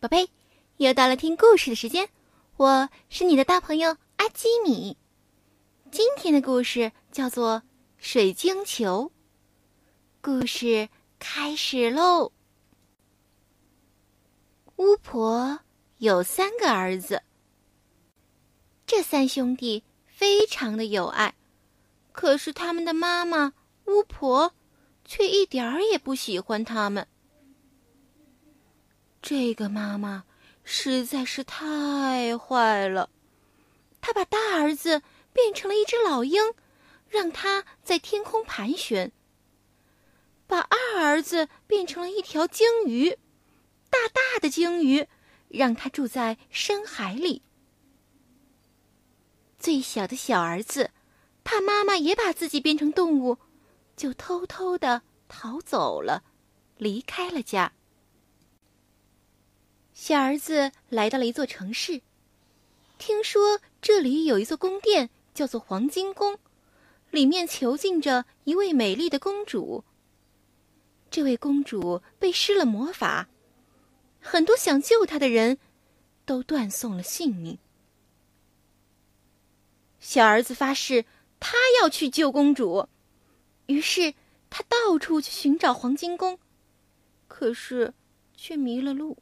宝贝，又到了听故事的时间，我是你的大朋友阿基米。今天的故事叫做《水晶球》。故事开始喽。巫婆有三个儿子，这三兄弟非常的有爱，可是他们的妈妈巫婆却一点儿也不喜欢他们。这个妈妈实在是太坏了，她把大儿子变成了一只老鹰，让他在天空盘旋；把二儿子变成了一条鲸鱼，大大的鲸鱼，让他住在深海里。最小的小儿子怕妈妈也把自己变成动物，就偷偷的逃走了，离开了家。小儿子来到了一座城市，听说这里有一座宫殿，叫做黄金宫，里面囚禁着一位美丽的公主。这位公主被施了魔法，很多想救她的人，都断送了性命。小儿子发誓，他要去救公主，于是他到处去寻找黄金宫，可是却迷了路。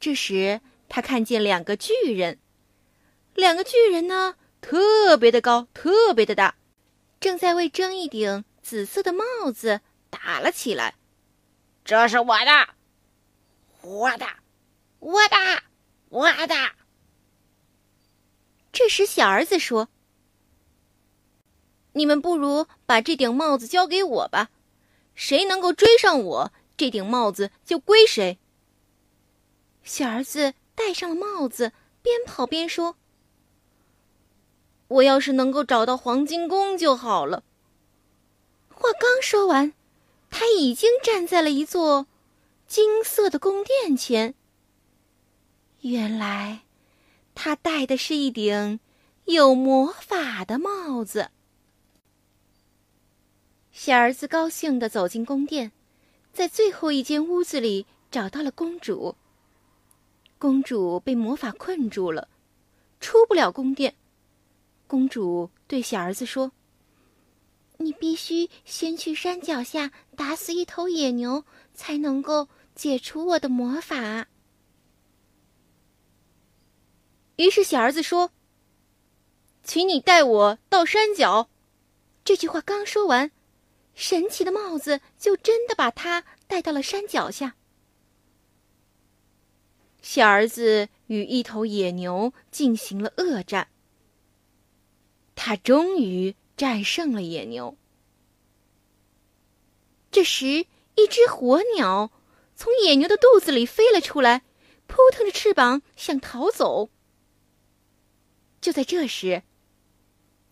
这时，他看见两个巨人，两个巨人呢，特别的高，特别的大，正在为争一顶紫色的帽子打了起来。这是我的，我的，我的，我的。这时，小儿子说：“你们不如把这顶帽子交给我吧，谁能够追上我，这顶帽子就归谁。”小儿子戴上了帽子，边跑边说：“我要是能够找到黄金宫就好了。”话刚说完，他已经站在了一座金色的宫殿前。原来，他戴的是一顶有魔法的帽子。小儿子高兴的走进宫殿，在最后一间屋子里找到了公主。公主被魔法困住了，出不了宫殿。公主对小儿子说：“你必须先去山脚下打死一头野牛，才能够解除我的魔法。”于是小儿子说：“请你带我到山脚。”这句话刚说完，神奇的帽子就真的把他带到了山脚下。小儿子与一头野牛进行了恶战，他终于战胜了野牛。这时，一只火鸟从野牛的肚子里飞了出来，扑腾着翅膀想逃走。就在这时，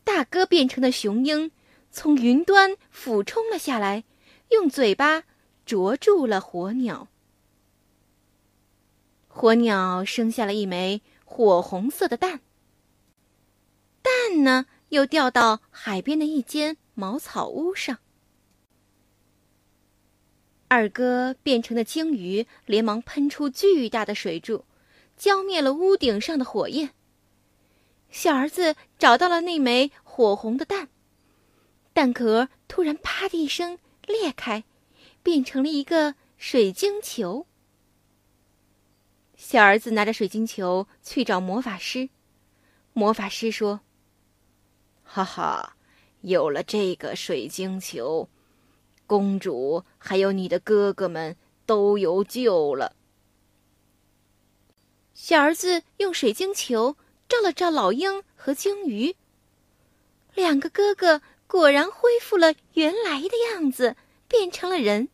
大哥变成的雄鹰从云端俯冲了下来，用嘴巴啄住了火鸟。火鸟生下了一枚火红色的蛋，蛋呢又掉到海边的一间茅草屋上。二哥变成的鲸鱼连忙喷出巨大的水柱，浇灭了屋顶上的火焰。小儿子找到了那枚火红的蛋，蛋壳突然啪的一声裂开，变成了一个水晶球。小儿子拿着水晶球去找魔法师，魔法师说：“哈哈，有了这个水晶球，公主还有你的哥哥们都有救了。”小儿子用水晶球照了照老鹰和鲸鱼，两个哥哥果然恢复了原来的样子，变成了人。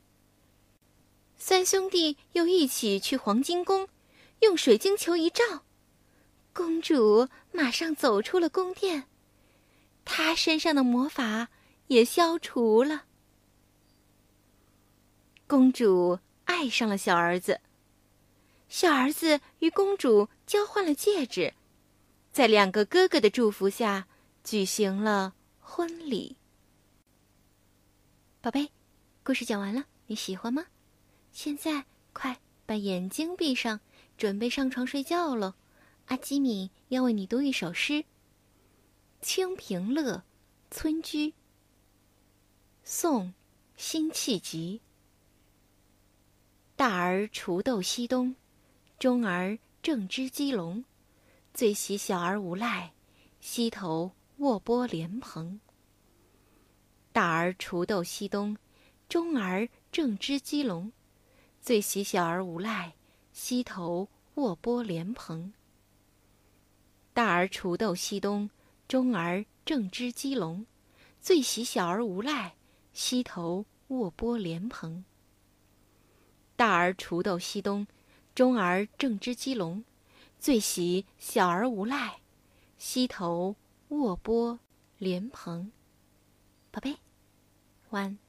三兄弟又一起去黄金宫。用水晶球一照，公主马上走出了宫殿，她身上的魔法也消除了。公主爱上了小儿子，小儿子与公主交换了戒指，在两个哥哥的祝福下举行了婚礼。宝贝，故事讲完了，你喜欢吗？现在快把眼睛闭上，准备上床睡觉喽。阿基米要为你读一首诗，《清平乐·村居》。宋·辛弃疾。大儿锄豆溪东，中儿正织鸡笼。最喜小儿无赖，溪头卧剥莲蓬。大儿锄豆溪东，中儿正织鸡笼。最喜小儿无赖，溪头卧剥莲蓬。大儿锄豆溪东，中儿正织鸡笼。最喜小儿无赖，溪头卧剥莲蓬。大儿锄豆溪东，中儿正织鸡笼。最喜小儿无赖，溪头卧剥莲蓬。宝贝，晚安。